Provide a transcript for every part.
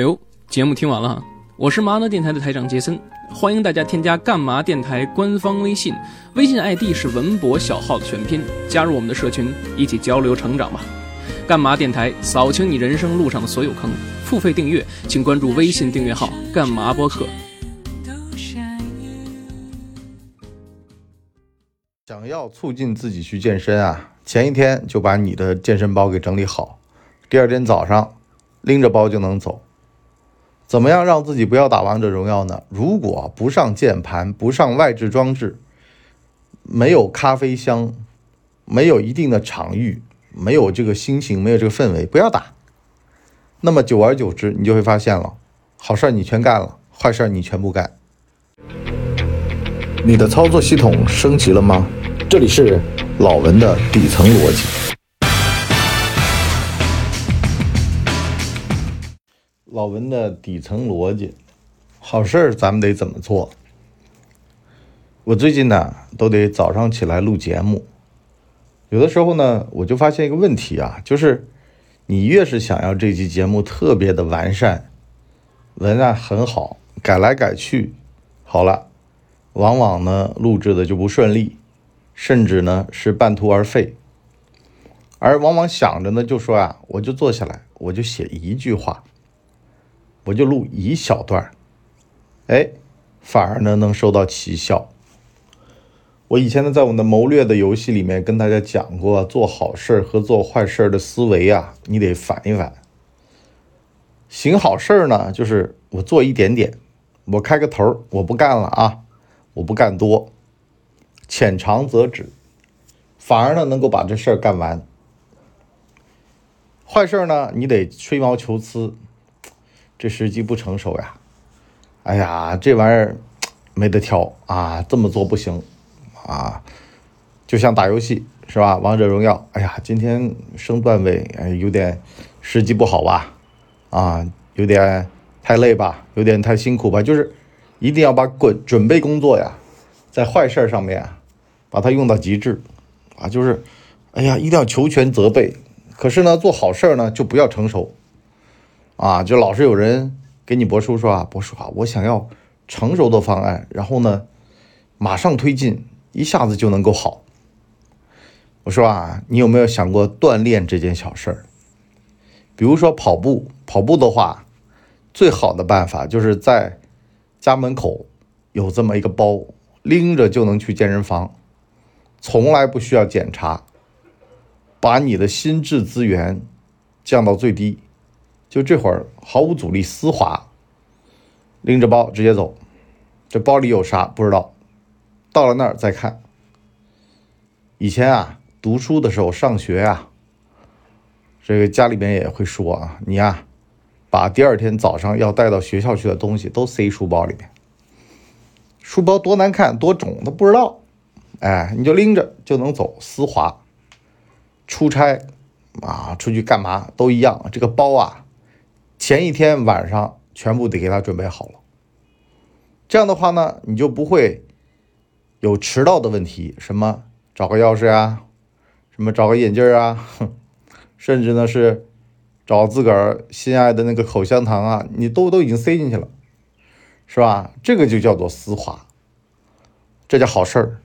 哎呦，节目听完了哈，我是麻辣电台的台长杰森，欢迎大家添加干嘛电台官方微信，微信 ID 是文博小号的全拼，加入我们的社群，一起交流成长吧。干嘛电台扫清你人生路上的所有坑，付费订阅请关注微信订阅号干嘛播客。想要促进自己去健身啊，前一天就把你的健身包给整理好，第二天早上拎着包就能走。怎么样让自己不要打王者荣耀呢？如果不上键盘，不上外置装置，没有咖啡香，没有一定的场域，没有这个心情，没有这个氛围，不要打。那么久而久之，你就会发现了，好事儿你全干了，坏事儿你全部干。你的操作系统升级了吗？这里是老文的底层逻辑。老文的底层逻辑，好事儿咱们得怎么做？我最近呢都得早上起来录节目，有的时候呢我就发现一个问题啊，就是你越是想要这期节目特别的完善，文案很好，改来改去，好了，往往呢录制的就不顺利，甚至呢是半途而废，而往往想着呢就说啊，我就坐下来，我就写一句话。我就录一小段哎，反而呢能收到奇效。我以前呢在我们的谋略的游戏里面跟大家讲过，做好事和做坏事的思维啊，你得反一反。行好事呢，就是我做一点点，我开个头，我不干了啊，我不干多，浅尝辄止，反而呢能够把这事儿干完。坏事呢，你得吹毛求疵。这时机不成熟呀！哎呀，这玩意儿没得挑啊，这么做不行啊！就像打游戏是吧？王者荣耀，哎呀，今天升段位，哎，有点时机不好吧？啊，有点太累吧？有点太辛苦吧？就是一定要把准准备工作呀，在坏事儿上面把它用到极致啊！就是，哎呀，一定要求全责备。可是呢，做好事儿呢，就不要成熟。啊，就老是有人给你博叔说啊，博叔啊，我想要成熟的方案，然后呢，马上推进，一下子就能够好。我说啊，你有没有想过锻炼这件小事儿？比如说跑步，跑步的话，最好的办法就是在家门口有这么一个包，拎着就能去健身房，从来不需要检查，把你的心智资源降到最低。就这会儿毫无阻力，丝滑，拎着包直接走。这包里有啥不知道，到了那儿再看。以前啊，读书的时候上学呀，这个家里边也会说啊，你呀，把第二天早上要带到学校去的东西都塞书包里面。书包多难看多肿都不知道，哎，你就拎着就能走，丝滑。出差啊，出去干嘛都一样，这个包啊。前一天晚上全部得给他准备好了，这样的话呢，你就不会有迟到的问题。什么找个钥匙啊，什么找个眼镜啊，甚至呢是找自个儿心爱的那个口香糖啊，你都都已经塞进去了，是吧？这个就叫做丝滑，这叫好事儿。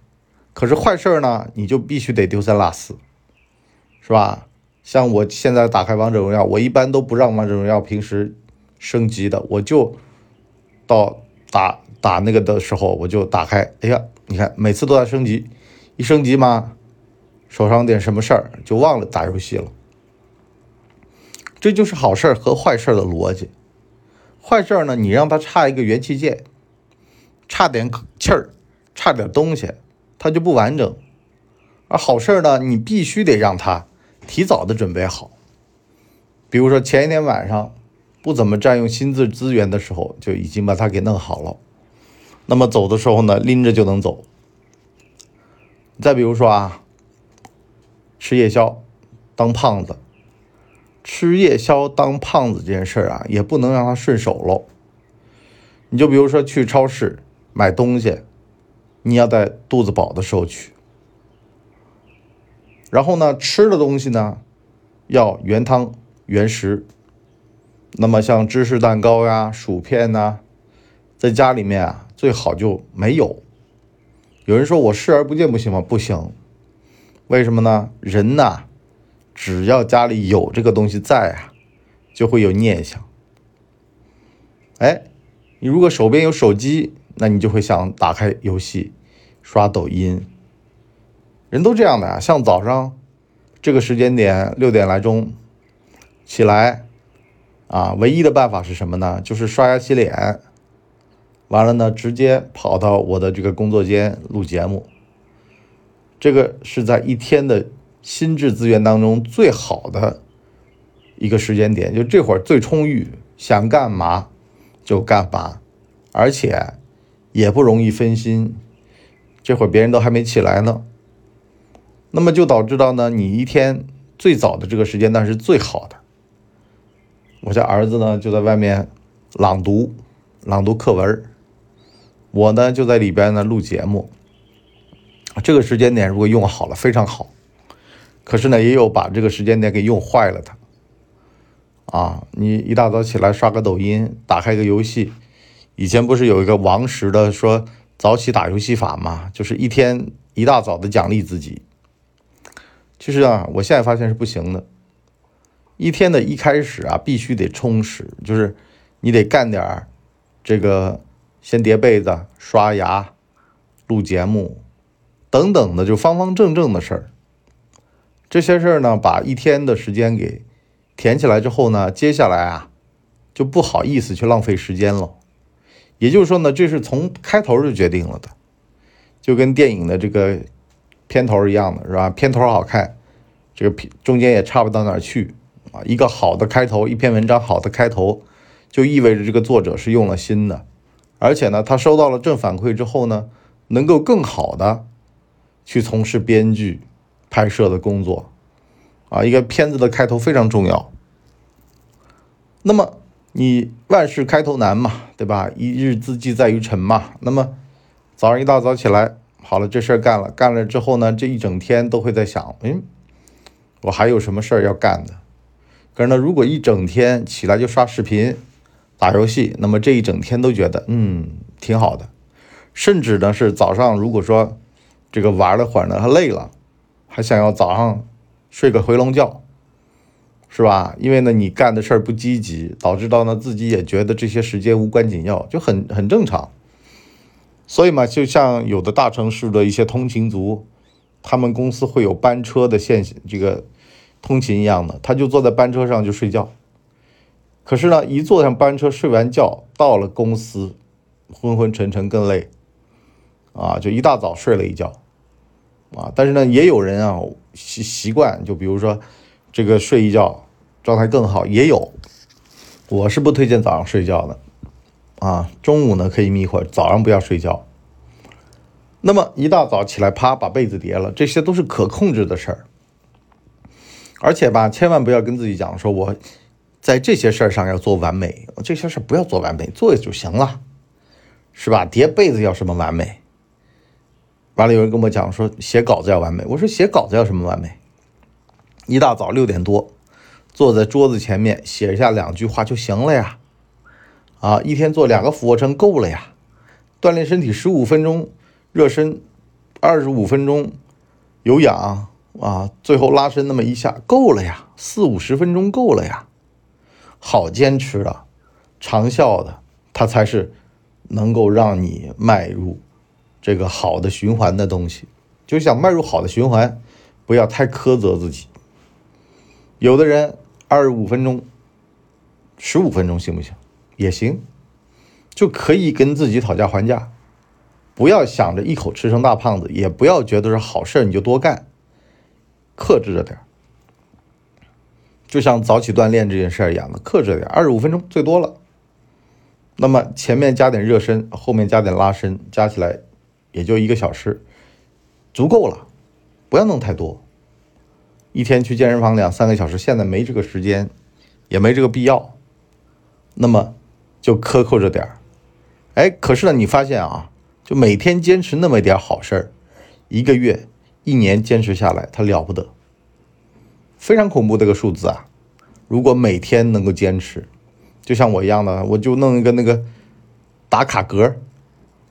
可是坏事儿呢，你就必须得丢三落四，是吧？像我现在打开王者荣耀，我一般都不让王者荣耀平时升级的，我就到打打那个的时候，我就打开。哎呀，你看每次都在升级，一升级嘛，手上点什么事儿就忘了打游戏了。这就是好事儿和坏事儿的逻辑。坏事儿呢，你让他差一个元器件，差点气儿，差点东西，它就不完整。而好事儿呢，你必须得让它。提早的准备好，比如说前一天晚上不怎么占用心智资源的时候，就已经把它给弄好了。那么走的时候呢，拎着就能走。再比如说啊，吃夜宵当胖子，吃夜宵当胖子这件事儿啊，也不能让他顺手喽。你就比如说去超市买东西，你要在肚子饱的时候去。然后呢，吃的东西呢，要原汤原食。那么像芝士蛋糕呀、薯片呐，在家里面啊，最好就没有。有人说我视而不见不行吗？不行，为什么呢？人呐，只要家里有这个东西在啊，就会有念想。哎，你如果手边有手机，那你就会想打开游戏，刷抖音。人都这样的呀，像早上这个时间点六点来钟起来。啊，唯一的办法是什么呢？就是刷牙洗脸，完了呢，直接跑到我的这个工作间录节目。这个是在一天的心智资源当中最好的一个时间点，就这会儿最充裕，想干嘛就干嘛，而且也不容易分心。这会儿别人都还没起来呢，那么就导致到呢，你一天最早的这个时间段是最好的。我家儿子呢就在外面朗读，朗读课文我呢就在里边呢录节目。这个时间点如果用好了非常好，可是呢也有把这个时间点给用坏了的。啊，你一大早起来刷个抖音，打开个游戏，以前不是有一个王石的说早起打游戏法吗？就是一天一大早的奖励自己。其实啊，我现在发现是不行的。一天的一开始啊，必须得充实，就是你得干点儿这个，先叠被子、刷牙、录节目等等的，就方方正正的事儿。这些事儿呢，把一天的时间给填起来之后呢，接下来啊，就不好意思去浪费时间了。也就是说呢，这是从开头就决定了的，就跟电影的这个片头一样的是吧？片头好看，这个片中间也差不到哪儿去。啊，一个好的开头，一篇文章好的开头，就意味着这个作者是用了心的，而且呢，他收到了正反馈之后呢，能够更好的去从事编剧、拍摄的工作。啊，一个片子的开头非常重要。那么你万事开头难嘛，对吧？一日之计在于晨嘛。那么早上一大早起来，好了，这事儿干了，干了之后呢，这一整天都会在想，嗯，我还有什么事儿要干的？可是呢，如果一整天起来就刷视频、打游戏，那么这一整天都觉得嗯挺好的，甚至呢是早上如果说这个玩了会儿呢，他累了，还想要早上睡个回笼觉，是吧？因为呢你干的事儿不积极，导致到呢自己也觉得这些时间无关紧要，就很很正常。所以嘛，就像有的大城市的一些通勤族，他们公司会有班车的现这个。通勤一样的，他就坐在班车上就睡觉。可是呢，一坐上班车睡完觉，到了公司，昏昏沉沉更累，啊，就一大早睡了一觉，啊，但是呢，也有人啊习习惯，就比如说这个睡一觉状态更好，也有。我是不推荐早上睡觉的，啊，中午呢可以眯会儿，早上不要睡觉。那么一大早起来，啪把被子叠了，这些都是可控制的事儿。而且吧，千万不要跟自己讲说，我在这些事儿上要做完美，这些事儿不要做完美，做就行了，是吧？叠被子要什么完美？完了，有人跟我讲说，写稿子要完美。我说写稿子要什么完美？一大早六点多，坐在桌子前面写下两句话就行了呀。啊，一天做两个俯卧撑够了呀。锻炼身体十五分钟，热身二十五分钟，有氧。啊，最后拉伸那么一下够了呀，四五十分钟够了呀，好坚持的，长效的，它才是能够让你迈入这个好的循环的东西。就想迈入好的循环，不要太苛责自己。有的人二十五分钟、十五分钟行不行？也行，就可以跟自己讨价还价。不要想着一口吃成大胖子，也不要觉得是好事你就多干。克制着点就像早起锻炼这件事一样的，克制点二十五分钟最多了。那么前面加点热身，后面加点拉伸，加起来也就一个小时，足够了。不要弄太多。一天去健身房两三个小时，现在没这个时间，也没这个必要。那么就克扣着点儿。哎，可是呢，你发现啊，就每天坚持那么一点好事儿，一个月。一年坚持下来，他了不得，非常恐怖的一个数字啊！如果每天能够坚持，就像我一样的，我就弄一个那个打卡格，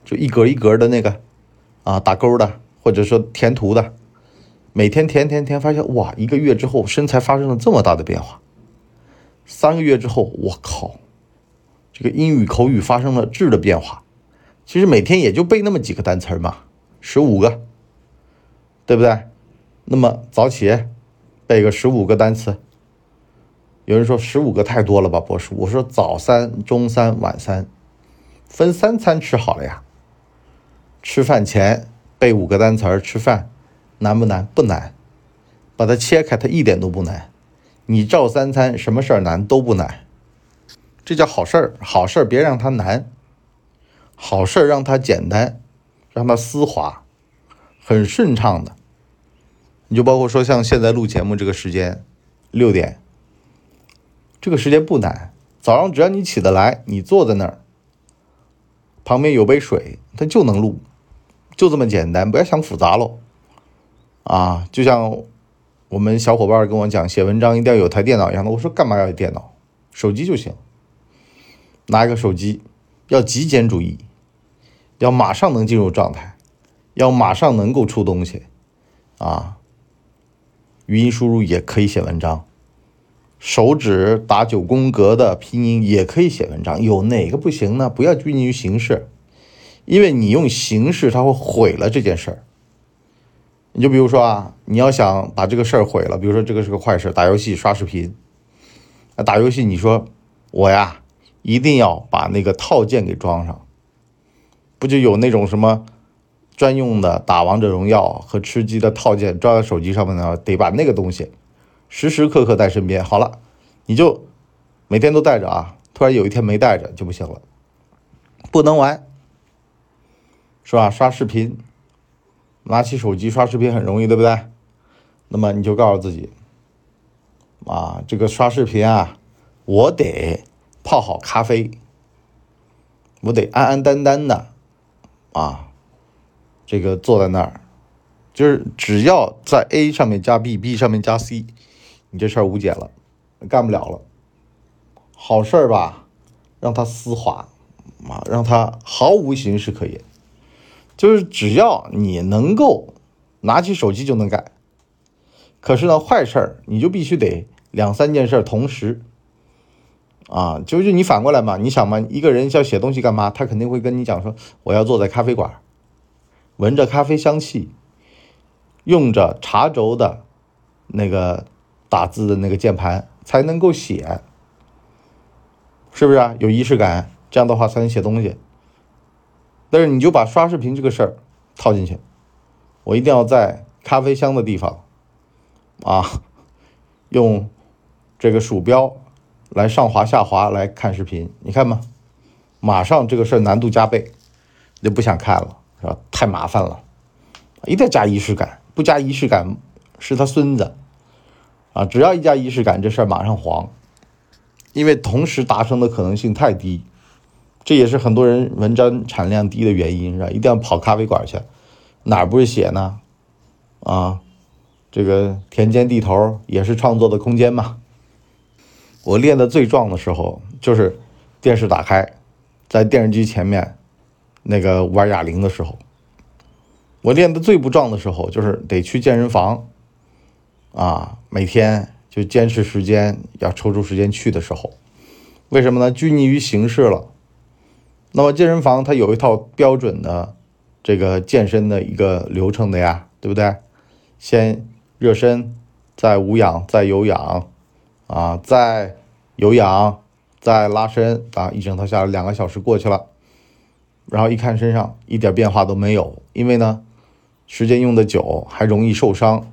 就一格一格的那个啊，打勾的，或者说填图的，每天填填填，发现哇，一个月之后身材发生了这么大的变化，三个月之后，我靠，这个英语口语发生了质的变化。其实每天也就背那么几个单词嘛，十五个，对不对？那么早起背个十五个单词。有人说十五个太多了吧，博士？我说早三、中三、晚三，分三餐吃好了呀。吃饭前背五个单词儿，吃饭难不难？不难，把它切开，它一点都不难。你照三餐，什么事儿难都不难，这叫好事儿。好事儿别让它难，好事儿让它简单，让它丝滑，很顺畅的。你就包括说像现在录节目这个时间，六点。这个时间不难，早上只要你起得来，你坐在那儿，旁边有杯水，它就能录，就这么简单，不要想复杂喽。啊，就像我们小伙伴跟我讲，写文章一定要有台电脑一样的。我说干嘛要有电脑？手机就行。拿一个手机，要极简主义，要马上能进入状态，要马上能够出东西，啊，语音输入也可以写文章。手指打九宫格的拼音也可以写文章，有哪个不行呢？不要拘泥于形式，因为你用形式，它会毁了这件事儿。你就比如说啊，你要想把这个事儿毁了，比如说这个是个坏事，打游戏、刷视频。打游戏，你说我呀，一定要把那个套件给装上，不就有那种什么专用的打王者荣耀和吃鸡的套件装在手机上面呢？得把那个东西。时时刻刻带身边，好了，你就每天都带着啊。突然有一天没带着就不行了，不能玩，是吧？刷视频，拿起手机刷视频很容易，对不对？那么你就告诉自己，啊，这个刷视频啊，我得泡好咖啡，我得安安淡淡的，啊，这个坐在那儿，就是只要在 A 上面加 B，B 上面加 C。你这事儿无解了，干不了了。好事儿吧，让它丝滑，啊，让它毫无形式可言。就是只要你能够拿起手机就能干。可是呢，坏事儿你就必须得两三件事同时。啊，就是你反过来嘛，你想嘛，一个人要写东西干嘛？他肯定会跟你讲说，我要坐在咖啡馆，闻着咖啡香气，用着茶轴的那个。打字的那个键盘才能够写，是不是啊？有仪式感，这样的话才能写东西。但是你就把刷视频这个事儿套进去，我一定要在咖啡香的地方啊，用这个鼠标来上滑下滑来看视频。你看嘛，马上这个事儿难度加倍，就不想看了，是吧？太麻烦了，一定要加仪式感，不加仪式感是他孙子。啊，只要一加仪式感，这事儿马上黄，因为同时达成的可能性太低，这也是很多人文章产量低的原因，是吧？一定要跑咖啡馆去，哪儿不是写呢？啊，这个田间地头也是创作的空间嘛。我练的最壮的时候，就是电视打开，在电视机前面那个玩哑铃的时候。我练的最不壮的时候，就是得去健身房。啊，每天就坚持时间，要抽出时间去的时候，为什么呢？拘泥于形式了。那么健身房它有一套标准的这个健身的一个流程的呀，对不对？先热身，再无氧，再有氧，啊，再有氧，再拉伸，啊，一整套下来两个小时过去了，然后一看身上一点变化都没有，因为呢，时间用的久，还容易受伤。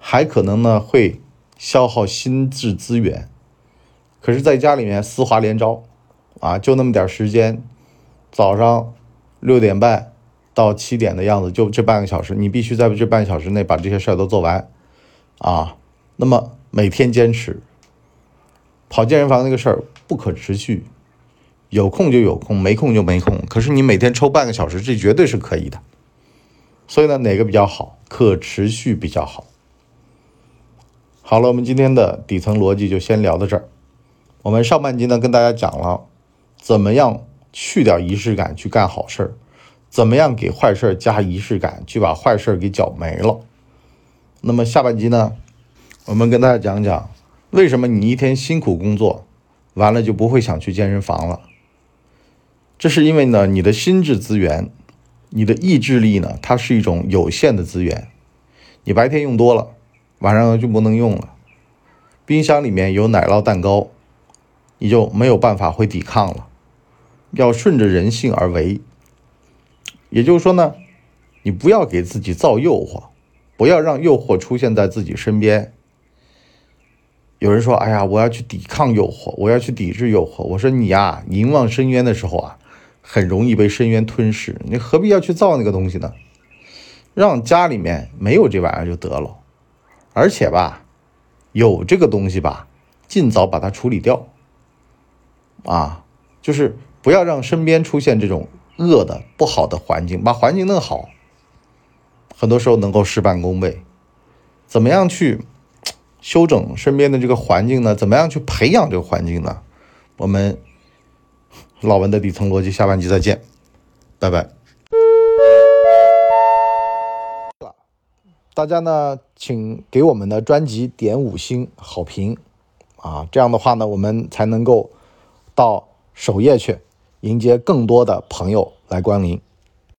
还可能呢会消耗心智资源，可是在家里面丝滑连招，啊，就那么点时间，早上六点半到七点的样子，就这半个小时，你必须在这半小时内把这些事儿都做完，啊，那么每天坚持，跑健身房那个事儿不可持续，有空就有空，没空就没空，可是你每天抽半个小时，这绝对是可以的，所以呢，哪个比较好？可持续比较好。好了，我们今天的底层逻辑就先聊到这儿。我们上半集呢跟大家讲了怎么样去掉仪式感去干好事儿，怎么样给坏事儿加仪式感去把坏事儿给搅没了。那么下半集呢，我们跟大家讲讲为什么你一天辛苦工作完了就不会想去健身房了。这是因为呢，你的心智资源，你的意志力呢，它是一种有限的资源，你白天用多了，晚上就不能用了。冰箱里面有奶酪蛋糕，你就没有办法会抵抗了。要顺着人性而为，也就是说呢，你不要给自己造诱惑，不要让诱惑出现在自己身边。有人说：“哎呀，我要去抵抗诱惑，我要去抵制诱惑。”我说：“你呀，凝望深渊的时候啊。”很容易被深渊吞噬，你何必要去造那个东西呢？让家里面没有这玩意儿就得了，而且吧，有这个东西吧，尽早把它处理掉。啊，就是不要让身边出现这种恶的不好的环境，把环境弄好，很多时候能够事半功倍。怎么样去修整身边的这个环境呢？怎么样去培养这个环境呢？我们。老文的底层逻辑，下半集再见，拜拜。大家呢，请给我们的专辑点五星好评啊，这样的话呢，我们才能够到首页去迎接更多的朋友来光临。